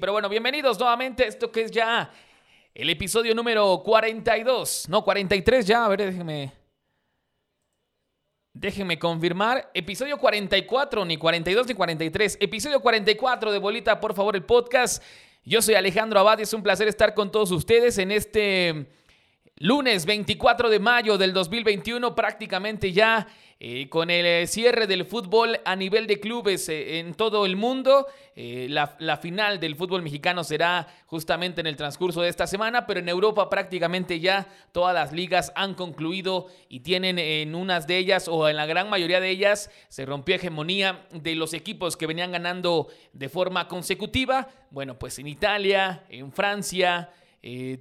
Pero bueno, bienvenidos nuevamente a esto que es ya el episodio número 42. No, 43 ya. A ver, déjenme. Déjenme confirmar. Episodio 44, ni 42 ni 43. Episodio 44 de Bolita, por favor, el podcast. Yo soy Alejandro Abad y es un placer estar con todos ustedes en este lunes 24 de mayo del 2021, prácticamente ya eh, con el eh, cierre del fútbol a nivel de clubes eh, en todo el mundo. La, la, final del fútbol mexicano será justamente en el transcurso de esta semana, pero en Europa prácticamente ya todas las ligas han concluido y tienen en unas de ellas o en la gran mayoría de ellas se rompió hegemonía de los equipos que venían ganando de forma consecutiva. Bueno, pues en Italia, en Francia.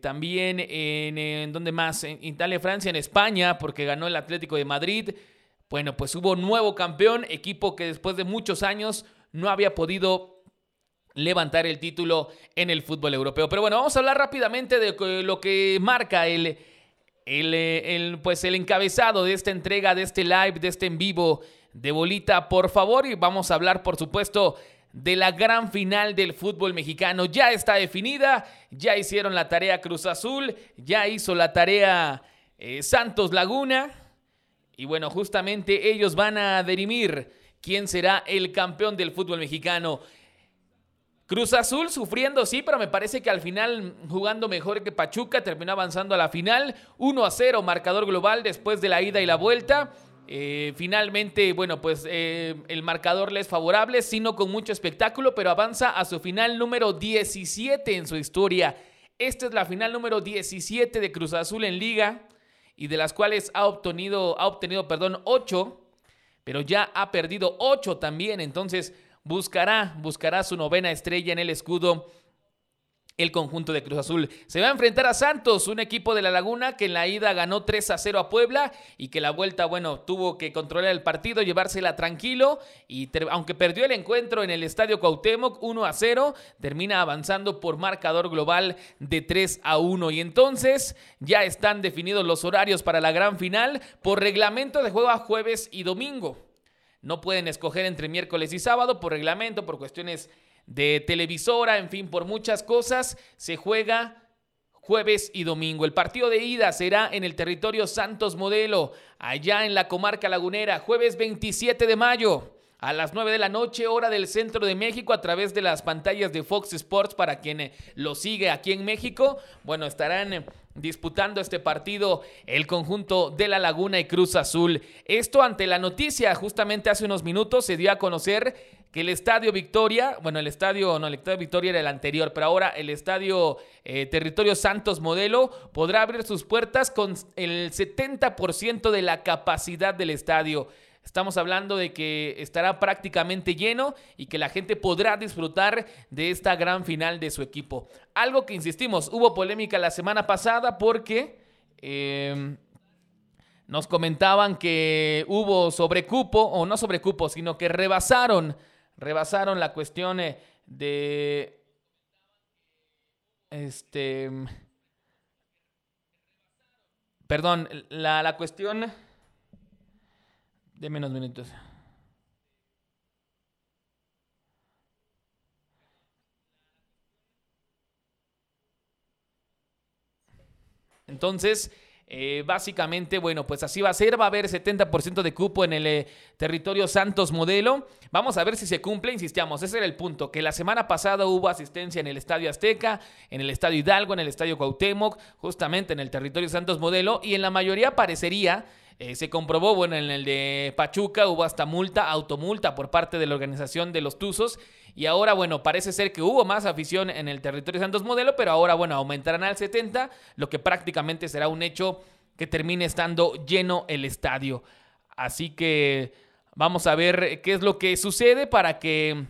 También en, en, ¿dónde más? En Italia, Francia, en España, porque ganó el Atlético de Madrid. Bueno, pues hubo nuevo campeón, equipo que después de muchos años no había podido levantar el título en el fútbol europeo. Pero bueno, vamos a hablar rápidamente de lo que marca el, el, pues el encabezado de esta entrega, de este live, de este en vivo de bolita, por favor. Y vamos a hablar, por supuesto, de la gran final del fútbol mexicano. Ya está definida, ya hicieron la tarea Cruz Azul, ya hizo la tarea eh, Santos Laguna. Y bueno, justamente ellos van a dirimir quién será el campeón del fútbol mexicano. Cruz Azul sufriendo, sí, pero me parece que al final jugando mejor que Pachuca, terminó avanzando a la final. 1 a 0, marcador global después de la ida y la vuelta. Eh, finalmente, bueno, pues eh, el marcador le es favorable, sino con mucho espectáculo, pero avanza a su final número 17 en su historia. Esta es la final número 17 de Cruz Azul en liga y de las cuales ha obtenido, ha obtenido perdón, 8, pero ya ha perdido 8 también. Entonces buscará, buscará su novena estrella en el escudo el conjunto de Cruz Azul. Se va a enfrentar a Santos, un equipo de la Laguna que en la ida ganó 3 a 0 a Puebla y que la vuelta, bueno, tuvo que controlar el partido, llevársela tranquilo y aunque perdió el encuentro en el Estadio Cuauhtémoc 1 a 0, termina avanzando por marcador global de 3 a 1 y entonces ya están definidos los horarios para la gran final por reglamento de juego a jueves y domingo. No pueden escoger entre miércoles y sábado por reglamento, por cuestiones de televisora, en fin, por muchas cosas, se juega jueves y domingo. El partido de ida será en el territorio Santos Modelo, allá en la comarca lagunera, jueves 27 de mayo. A las 9 de la noche, hora del centro de México, a través de las pantallas de Fox Sports, para quien eh, lo sigue aquí en México. Bueno, estarán eh, disputando este partido el conjunto de La Laguna y Cruz Azul. Esto ante la noticia, justamente hace unos minutos se dio a conocer que el Estadio Victoria, bueno, el Estadio, no, el Estadio Victoria era el anterior, pero ahora el Estadio eh, Territorio Santos Modelo podrá abrir sus puertas con el 70% de la capacidad del estadio. Estamos hablando de que estará prácticamente lleno y que la gente podrá disfrutar de esta gran final de su equipo. Algo que insistimos, hubo polémica la semana pasada porque em, nos comentaban que hubo sobrecupo, o no sobrecupo, sino que rebasaron rebasaron la cuestión eh, de este perdón, la, la cuestión de menos minutos. Entonces, eh, básicamente, bueno, pues así va a ser. Va a haber 70% de cupo en el eh, territorio Santos Modelo. Vamos a ver si se cumple. Insistíamos, ese era el punto. Que la semana pasada hubo asistencia en el Estadio Azteca, en el Estadio Hidalgo, en el Estadio Cuauhtémoc, justamente en el territorio Santos Modelo. Y en la mayoría parecería eh, se comprobó, bueno, en el de Pachuca hubo hasta multa, automulta por parte de la organización de los Tuzos. Y ahora, bueno, parece ser que hubo más afición en el territorio Santos Modelo, pero ahora, bueno, aumentarán al 70, lo que prácticamente será un hecho que termine estando lleno el estadio. Así que vamos a ver qué es lo que sucede para que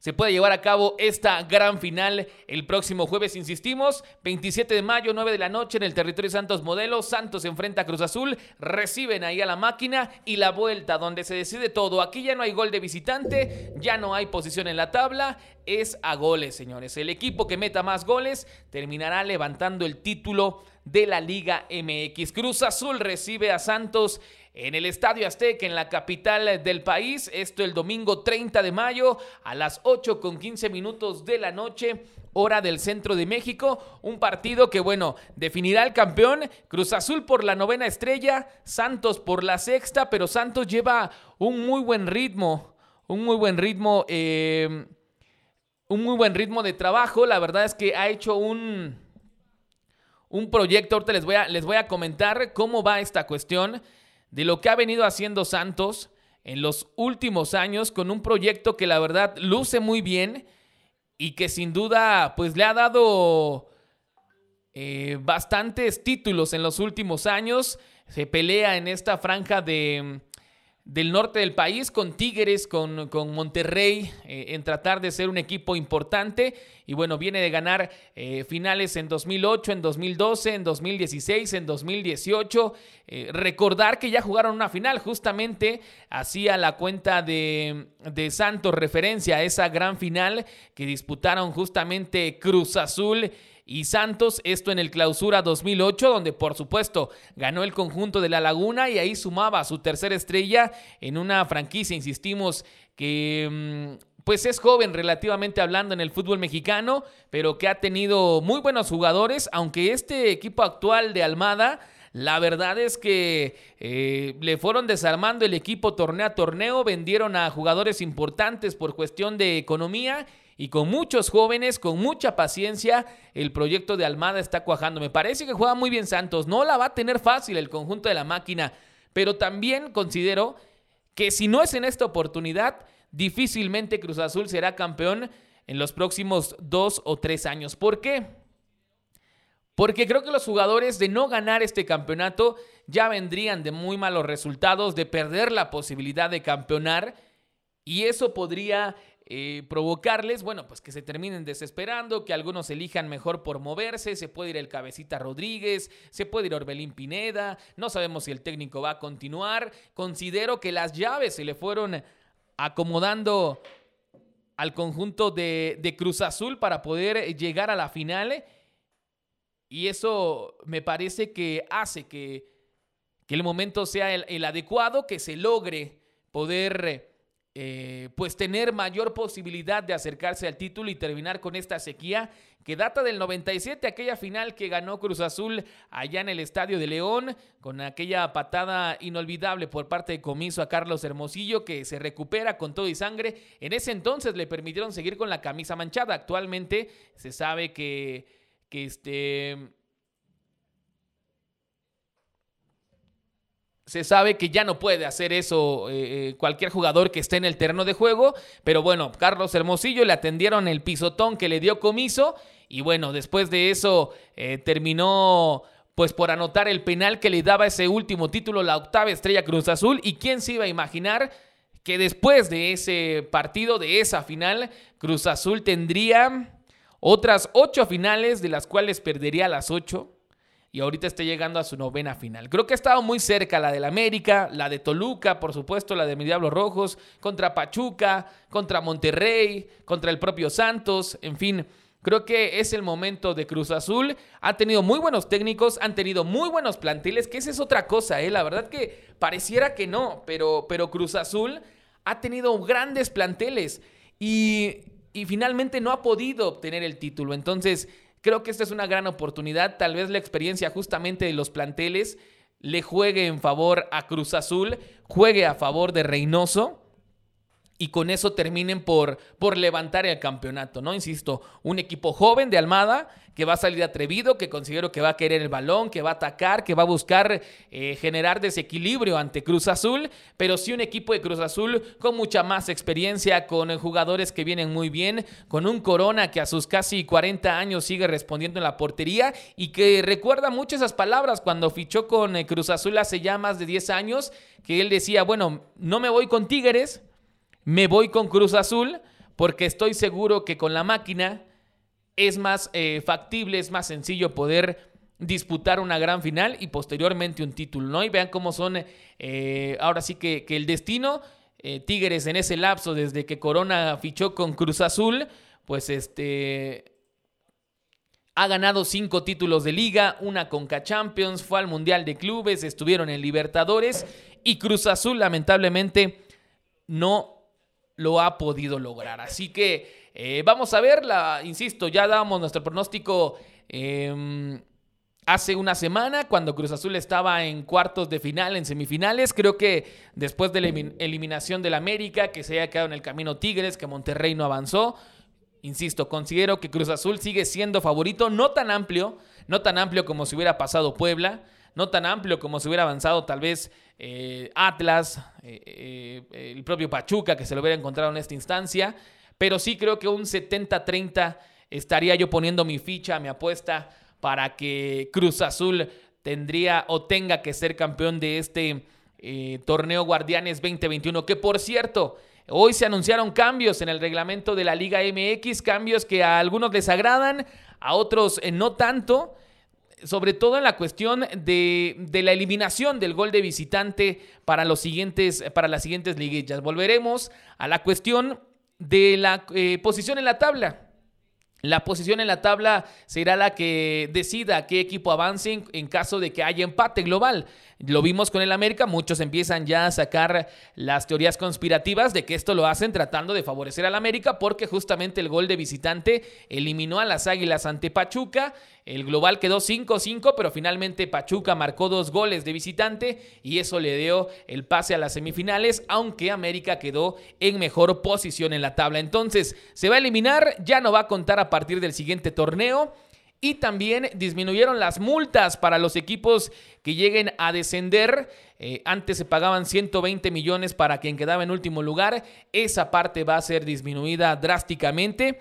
se puede llevar a cabo esta gran final el próximo jueves, insistimos, 27 de mayo, 9 de la noche en el territorio Santos Modelo. Santos enfrenta a Cruz Azul, reciben ahí a la máquina y la vuelta donde se decide todo. Aquí ya no hay gol de visitante, ya no hay posición en la tabla, es a goles, señores. El equipo que meta más goles terminará levantando el título de la Liga MX. Cruz Azul recibe a Santos en el Estadio Azteca, en la capital del país. Esto el domingo 30 de mayo a las 8 con 15 minutos de la noche hora del centro de México. Un partido que, bueno, definirá el campeón. Cruz Azul por la novena estrella, Santos por la sexta, pero Santos lleva un muy buen ritmo, un muy buen ritmo, eh, un muy buen ritmo de trabajo. La verdad es que ha hecho un, un proyecto. Ahorita les voy, a, les voy a comentar cómo va esta cuestión de lo que ha venido haciendo Santos en los últimos años con un proyecto que la verdad luce muy bien y que sin duda pues le ha dado eh, bastantes títulos en los últimos años. Se pelea en esta franja de del norte del país, con Tigres, con, con Monterrey, eh, en tratar de ser un equipo importante. Y bueno, viene de ganar eh, finales en 2008, en 2012, en 2016, en 2018. Eh, recordar que ya jugaron una final, justamente hacía la cuenta de, de Santos referencia a esa gran final que disputaron justamente Cruz Azul y Santos, esto en el clausura 2008, donde por supuesto ganó el conjunto de la Laguna y ahí sumaba su tercera estrella en una franquicia, insistimos, que mm, pues es joven relativamente hablando en el fútbol mexicano, pero que ha tenido muy buenos jugadores, aunque este equipo actual de Almada... La verdad es que eh, le fueron desarmando el equipo torneo a torneo, vendieron a jugadores importantes por cuestión de economía y con muchos jóvenes, con mucha paciencia, el proyecto de Almada está cuajando. Me parece que juega muy bien Santos, no la va a tener fácil el conjunto de la máquina, pero también considero que si no es en esta oportunidad, difícilmente Cruz Azul será campeón en los próximos dos o tres años. ¿Por qué? Porque creo que los jugadores de no ganar este campeonato ya vendrían de muy malos resultados, de perder la posibilidad de campeonar. Y eso podría eh, provocarles, bueno, pues que se terminen desesperando, que algunos elijan mejor por moverse, se puede ir el cabecita Rodríguez, se puede ir Orbelín Pineda, no sabemos si el técnico va a continuar, considero que las llaves se le fueron acomodando al conjunto de, Cruz Azul para poder llegar a la final y eso me parece que hace que, el momento sea el adecuado, que se logre poder eh, pues tener mayor posibilidad de acercarse al título y terminar con esta sequía que data del 97, aquella final que ganó Cruz Azul allá en el Estadio de León, con aquella patada inolvidable por parte de Comiso a Carlos Hermosillo, que se recupera con todo y sangre. En ese entonces le permitieron seguir con la camisa manchada. Actualmente se sabe que, que este Se sabe que ya no puede hacer eso eh, eh, cualquier jugador que esté en el terreno de juego, pero bueno, Carlos Hermosillo le atendieron el pisotón que le dio comiso y bueno, después de eso eh, terminó pues por anotar el penal que le daba ese último título, la octava estrella Cruz Azul y quién se iba a imaginar que después de ese partido, de esa final, Cruz Azul tendría otras ocho finales de las cuales perdería las ocho y ahorita está llegando a su novena final. Creo que ha estado muy cerca la del América, la de Toluca, por supuesto, la de mis Diablos Rojos, contra Pachuca, contra Monterrey, contra el propio Santos, en fin. Creo que es el momento de Cruz Azul. Ha tenido muy buenos técnicos, han tenido muy buenos planteles, que esa es otra cosa, ¿eh? La verdad que pareciera que no, pero, pero Cruz Azul ha tenido grandes planteles y, y finalmente no ha podido obtener el título. Entonces, Creo que esta es una gran oportunidad. Tal vez la experiencia justamente de los planteles le juegue en favor a Cruz Azul, juegue a favor de Reynoso y con eso terminen por, por levantar el campeonato, ¿no? Insisto, un equipo joven de Almada que va a salir atrevido, que considero que va a querer el balón, que va a atacar, que va a buscar eh, generar desequilibrio ante Cruz Azul, pero sí un equipo de Cruz Azul con mucha más experiencia, con jugadores que vienen muy bien, con un Corona que a sus casi 40 años sigue respondiendo en la portería y que recuerda mucho esas palabras cuando fichó con eh, Cruz Azul hace ya más de 10 años, que él decía, bueno, no me voy con Tigres, me voy con Cruz Azul porque estoy seguro que con la máquina es más eh, factible, es más sencillo poder disputar una gran final y posteriormente un título, ¿no? Y vean cómo son, eh, ahora sí que, el destino, eh, Tigres en ese lapso, desde que Corona fichó con Cruz Azul, pues este, ha ganado cinco títulos de liga, una Conca Champions, fue al Mundial de Clubes, estuvieron en Libertadores y Cruz Azul lamentablemente no lo ha podido lograr. Así que eh, vamos a ver, insisto, ya damos nuestro pronóstico em, hace una semana cuando Cruz Azul estaba en cuartos de final, en semifinales. Creo que después de la eliminación del América, que se haya quedado en el camino Tigres, que Monterrey no avanzó. Insisto, considero que Cruz Azul sigue siendo favorito, no tan amplio, no tan amplio como si hubiera pasado Puebla, no tan amplio como si hubiera avanzado tal vez eh, Atlas, eh, eh, el propio Pachuca, que se lo hubiera encontrado en esta instancia, pero sí creo que un 70-30 estaría yo poniendo mi ficha, mi apuesta para que Cruz Azul tendría o tenga que ser campeón de este torneo Guardianes 2021, que por cierto, Hoy se anunciaron cambios en el reglamento de la Liga MX, cambios que a algunos les agradan, a otros no tanto, sobre todo en la cuestión de, la eliminación del gol de visitante para, los siguientes, para las siguientes liguillas. Volveremos a la cuestión de la eh, posición en la tabla. La posición en la tabla será la que decida qué equipo avance en, caso de que haya empate global. Lo vimos con el América, muchos empiezan ya a sacar las teorías conspirativas de que esto lo hacen tratando de favorecer al América porque justamente el gol de visitante eliminó a las Águilas ante Pachuca. El global quedó 5-5, pero finalmente Pachuca marcó dos goles de visitante y eso le dio el pase a las semifinales, aunque América quedó en mejor posición en la tabla. Entonces, se va a eliminar, ya no va a contar a partir del siguiente torneo. Y también disminuyeron las multas para los equipos que lleguen a descender. Eh, antes se pagaban 120 millones para quien quedaba en último lugar. Esa parte va a ser disminuida drásticamente.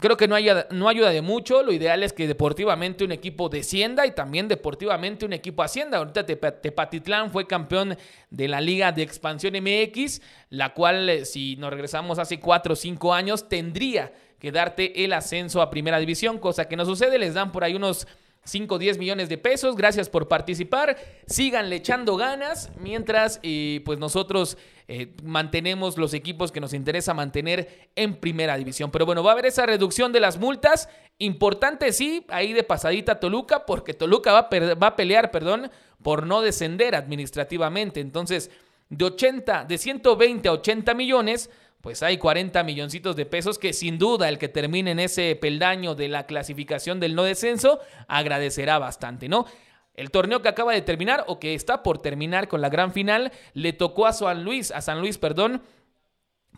Creo que no, no ayuda de mucho. Lo ideal es que deportivamente un equipo descienda y también deportivamente un equipo ascienda. Ahorita Tepatitlán fue campeón de la Liga de Expansión MX, la cual, eh, si nos regresamos hace 4 o 5 años, tendría que darte el ascenso a primera división, cosa que no sucede, les dan por ahí unos 5 o 10 millones de pesos. Gracias por participar. Síganle echando ganas mientras eh, pues nosotros eh, mantenemos los equipos que nos interesa mantener en primera división. Pero bueno, va a haber esa reducción de las multas. Importante, sí, ahí de pasadita Toluca, porque Toluca va a, va a pelear, perdón, por no descender administrativamente. Entonces, de 80, de 120 a 80 millones pues hay 40 milloncitos de pesos que sin duda el que termine en ese peldaño de la clasificación del no descenso agradecerá bastante, ¿no? El torneo que acaba de terminar o que está por terminar con la gran final le tocó a San Luis, a San Luis, perdón,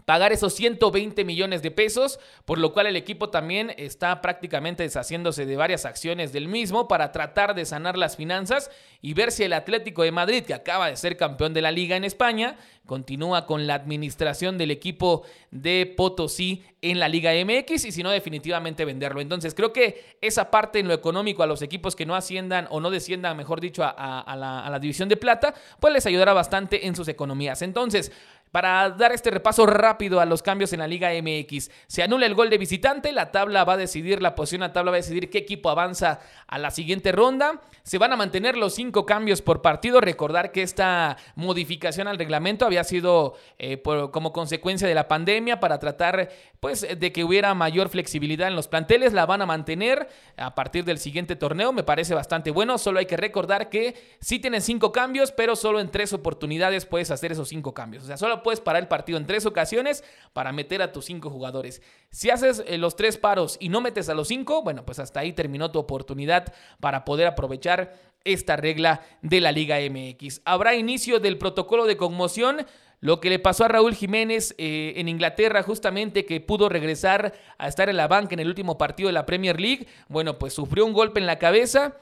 pagar esos 120 millones de pesos, por lo cual el equipo también está prácticamente deshaciéndose de varias acciones del mismo para tratar de sanar las finanzas y ver si el Atlético de Madrid, que acaba de ser campeón de la liga en España, continúa con la administración del equipo de Potosí en la Liga MX y si no definitivamente venderlo. Entonces creo que esa parte en lo económico a los equipos que no asciendan o no desciendan, mejor dicho, a, a la división de plata, pues les ayudará bastante en sus economías. Entonces, para dar este repaso rápido a los cambios en la Liga MX, se anula el gol de visitante, la tabla va a decidir, la posición la tabla va a decidir qué equipo avanza a la siguiente ronda. Se van a mantener los cinco cambios por partido. Recordar que esta modificación al reglamento había sido eh, como consecuencia de la pandemia para tratar pues, de que hubiera mayor flexibilidad en los planteles. La van a mantener a partir del siguiente torneo. Me parece bastante bueno. Solo hay que recordar que sí tienen cinco cambios, pero solo en tres oportunidades puedes hacer esos cinco cambios. O sea, solo puedes parar el partido en tres ocasiones para meter a tus cinco jugadores. Si haces eh, los tres paros y no metes a los cinco, bueno, pues hasta ahí terminó tu oportunidad para poder aprovechar esta regla de la Liga MX. Habrá inicio del protocolo de conmoción. Lo que le pasó a Raúl Jiménez eh, en Inglaterra, justamente que pudo regresar a estar en la banca en el último partido de la Premier League, bueno, pues sufrió un golpe en la cabeza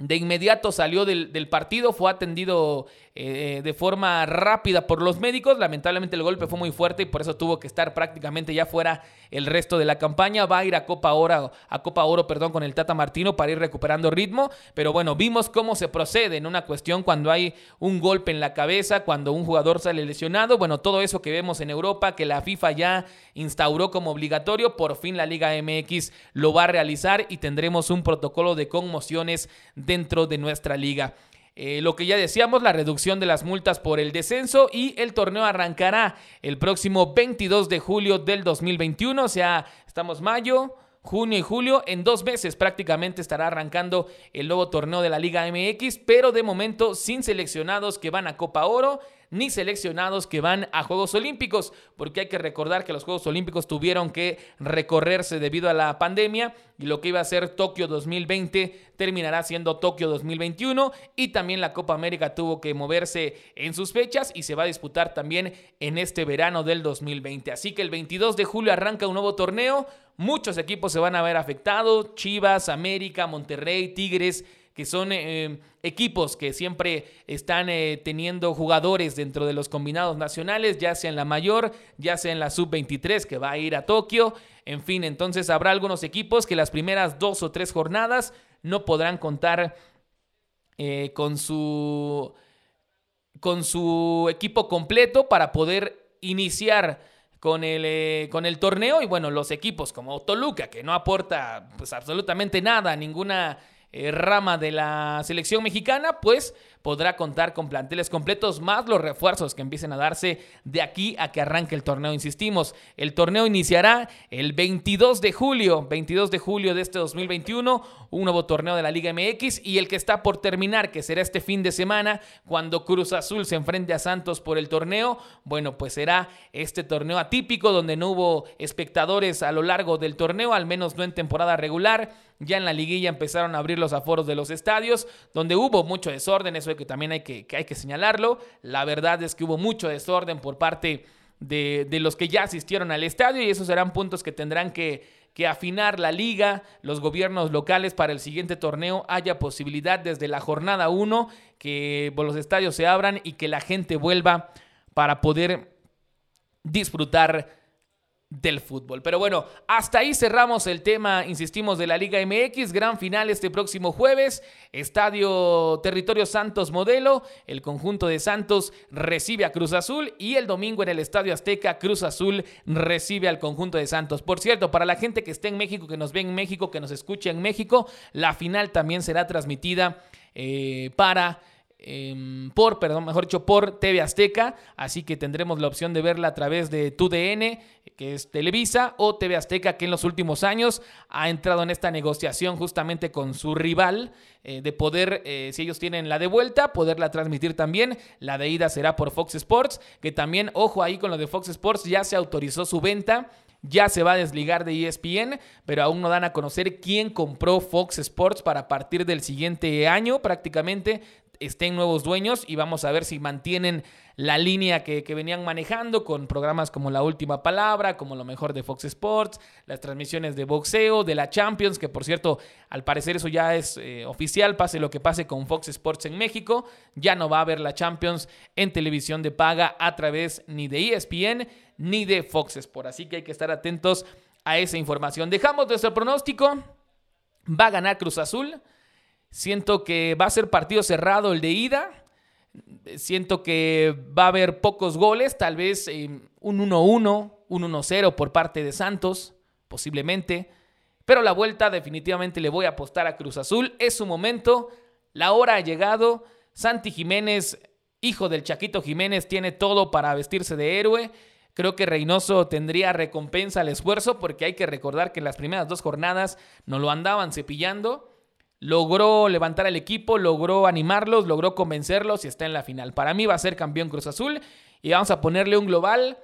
de inmediato salió del, partido, fue atendido eh, de forma rápida por los médicos. Lamentablemente el golpe fue muy fuerte y por eso tuvo que estar prácticamente ya fuera el resto de la campaña. Va a ir a Copa Oro, a Copa Oro perdón, con el Tata Martino para ir recuperando ritmo. Pero bueno, vimos cómo se procede en una cuestión cuando hay un golpe en la cabeza, cuando un jugador sale lesionado. Bueno, todo eso que vemos en Europa, que la FIFA ya instauró como obligatorio, por fin la Liga MX lo va a realizar y tendremos un protocolo de conmociones dentro de nuestra liga. Eh, lo que ya decíamos, la reducción de las multas por el descenso y el torneo arrancará el próximo 22 de julio del 2021, o sea, estamos mayo, junio y julio. En dos meses prácticamente estará arrancando el nuevo torneo de la Liga MX, pero de momento sin seleccionados que van a Copa Oro ni seleccionados que van a Juegos Olímpicos, porque hay que recordar que los Juegos Olímpicos tuvieron que recorrerse debido a la pandemia y lo que iba a ser Tokio 2020 terminará siendo Tokio 2021 y también la Copa América tuvo que moverse en sus fechas y se va a disputar también en este verano del 2020. Así que el 22 de julio arranca un nuevo torneo, muchos equipos se van a ver afectados, Chivas, América, Monterrey, Tigres, que son eh, equipos que siempre están eh, teniendo jugadores dentro de los combinados nacionales, ya sea en la mayor, ya sea en la sub-23 que va a ir a Tokio, en fin, entonces habrá algunos equipos que las primeras dos o tres jornadas no podrán contar eh, con su con su equipo completo para poder iniciar con el, con el torneo. Y bueno, los equipos como Toluca, que no aporta pues absolutamente nada, ninguna eh, rama de la selección mexicana, pues podrá contar con planteles completos más los refuerzos que empiecen a darse de aquí a que arranque el torneo. Insistimos, el torneo iniciará el 22 de julio, 22 de julio de este 2021, un nuevo torneo de la Liga MX y el que está por terminar, que será este fin de semana, cuando Cruz Azul se enfrente a Santos por el torneo, bueno, pues será este torneo atípico donde no hubo espectadores a lo largo del torneo, al menos no en temporada regular. Ya en la liguilla empezaron a abrir los aforos de los estadios, donde hubo mucho desorden, eso que también hay que, hay que señalarlo. La verdad es que hubo mucho desorden por parte de, los que ya asistieron al estadio y esos serán puntos que tendrán que, que afinar la liga, los gobiernos locales para el siguiente torneo. Haya posibilidad desde la jornada 1 que los estadios se abran y que la gente vuelva para poder disfrutar del fútbol. Pero bueno, hasta ahí cerramos el tema, insistimos, de la Liga MX. Gran final este próximo jueves. Estadio Territorio Santos Modelo. El conjunto de Santos recibe a Cruz Azul. Y el domingo en el Estadio Azteca, Cruz Azul recibe al conjunto de Santos. Por cierto, para la gente que esté en México, que nos ve en México, que nos escuche en México, la final también será transmitida eh, para Em, por, perdón, mejor dicho, por TV Azteca, así que tendremos la opción de verla a través de TUDN, que es Televisa, o TV Azteca, que en los últimos años ha entrado en esta negociación justamente con su rival, eh, de poder, eh, si ellos tienen la de vuelta, poderla transmitir también. La de ida será por Fox Sports, que también, ojo ahí con lo de Fox Sports, ya se autorizó su venta ya se va a desligar de ESPN, pero aún no dan a conocer quién compró Fox Sports para partir del siguiente año prácticamente estén nuevos dueños y vamos a ver si mantienen la línea que, venían manejando con programas como La Última Palabra, como lo mejor de Fox Sports, las transmisiones de boxeo, de la Champions, que por cierto, al parecer eso ya es eh, oficial, pase lo que pase con Fox Sports en México, ya no va a haber la Champions en televisión de paga a través ni de ESPN ni de Fox Sports, así que hay que estar atentos a esa información. Dejamos nuestro pronóstico, va a ganar Cruz Azul. Siento que va a ser partido cerrado el de ida. Siento que va a haber pocos goles, tal vez eh, un 1-1, un 1-0 por parte de Santos, posiblemente. Pero la vuelta definitivamente le voy a apostar a Cruz Azul. Es su momento, la hora ha llegado. Santi Jiménez, hijo del Chaquito Jiménez, tiene todo para vestirse de héroe. Creo que Reynoso tendría recompensa al esfuerzo porque hay que recordar que en las primeras dos jornadas no lo andaban cepillando logró levantar al equipo, logró animarlos, logró convencerlos y está en la final. Para mí va a ser campeón Cruz Azul y vamos a ponerle un global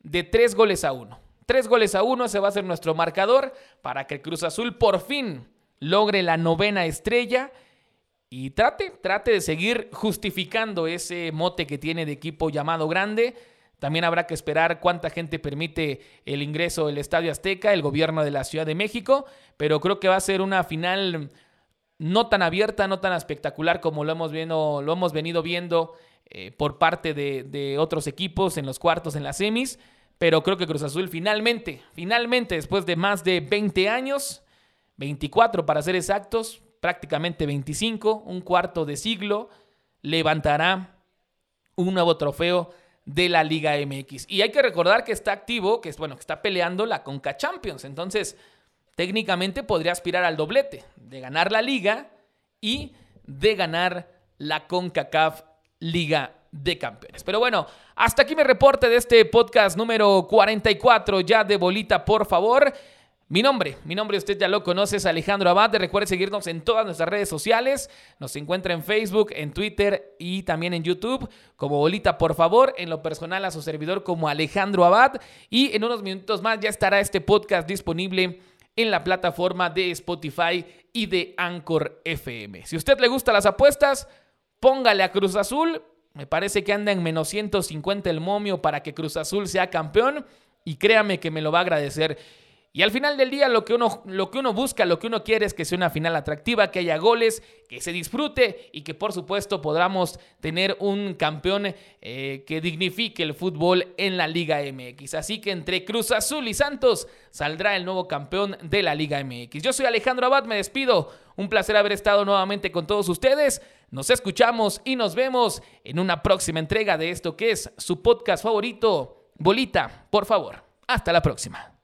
de tres goles a uno. Tres goles a uno, ese va a ser nuestro marcador para que Cruz Azul por fin logre la novena estrella y trate, trate de seguir justificando ese mote que tiene de equipo llamado grande. También habrá que esperar cuánta gente permite el ingreso del Estadio Azteca, el gobierno de la Ciudad de México, pero creo que va a ser una final no tan abierta, no tan espectacular como lo hemos, lo hemos venido viendo eh, por parte de, otros equipos en los cuartos, en las semis. Pero creo que Cruz Azul finalmente, finalmente, después de más de 20 años, 24 para ser exactos, prácticamente 25, un cuarto de siglo, levantará un nuevo trofeo de la Liga MX. Y hay que recordar que está activo, que es bueno, que está peleando la Conca Champions. Entonces, técnicamente podría aspirar al doblete de ganar la liga y de ganar la CONCACAF Liga de Campeones. Pero bueno, hasta aquí mi reporte de este podcast número 44 ya de bolita, por favor. Mi nombre, mi nombre usted ya lo conoce, es Alejandro Abad. Recuerde seguirnos en todas nuestras redes sociales. Nos encuentra en Facebook, en Twitter y también en YouTube como Bolita, por favor. En lo personal a su servidor como Alejandro Abad. Y en unos minutos más ya estará este podcast disponible en la plataforma de Spotify y de Anchor FM. Si a usted le gustan las apuestas, póngale a Cruz Azul. Me parece que anda en menos 150 el momio para que Cruz Azul sea campeón. Y créame que me lo va a agradecer. Y al final del día lo que, uno, lo que uno busca, lo que uno quiere es que sea una final atractiva, que haya goles, que se disfrute y que por supuesto podamos tener un campeón eh, que dignifique el fútbol en la Liga MX. Así que entre Cruz Azul y Santos saldrá el nuevo campeón de la Liga MX. Yo soy Alejandro Abad, me despido. Un placer haber estado nuevamente con todos ustedes. Nos escuchamos y nos vemos en una próxima entrega de esto que es su podcast favorito. Bolita, por favor. Hasta la próxima.